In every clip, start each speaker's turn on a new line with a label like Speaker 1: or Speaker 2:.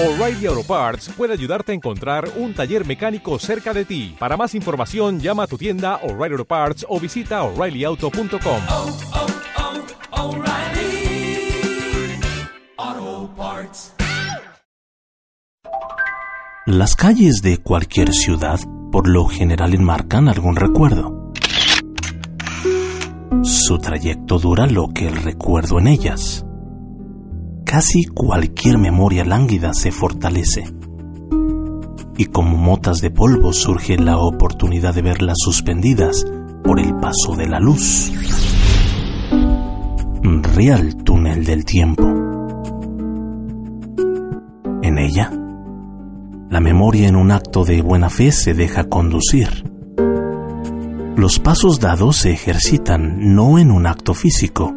Speaker 1: O'Reilly Auto Parts puede ayudarte a encontrar un taller mecánico cerca de ti. Para más información, llama a tu tienda O'Reilly Auto Parts o visita oreillyauto.com.
Speaker 2: oh, oh, Parts.
Speaker 3: Las calles de cualquier ciudad por lo general enmarcan algún recuerdo. Su trayecto dura lo que el recuerdo en ellas. Casi cualquier memoria lánguida se fortalece. Y como motas de polvo surge la oportunidad de verlas suspendidas por el paso de la luz. Real túnel del tiempo. En ella, la memoria en un acto de buena fe se deja conducir. Los pasos dados se ejercitan no en un acto físico,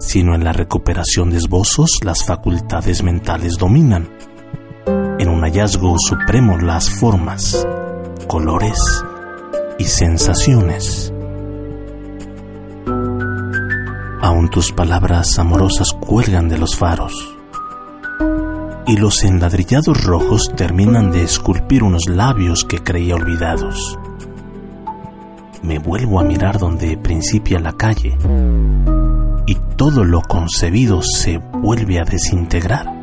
Speaker 3: sino en la recuperación de esbozos las facultades mentales dominan. En un hallazgo supremo las formas, colores y sensaciones. Aún tus palabras amorosas cuelgan de los faros y los enladrillados rojos terminan de esculpir unos labios que creía olvidados. Me vuelvo a mirar donde principia la calle y todo lo concebido se vuelve a desintegrar.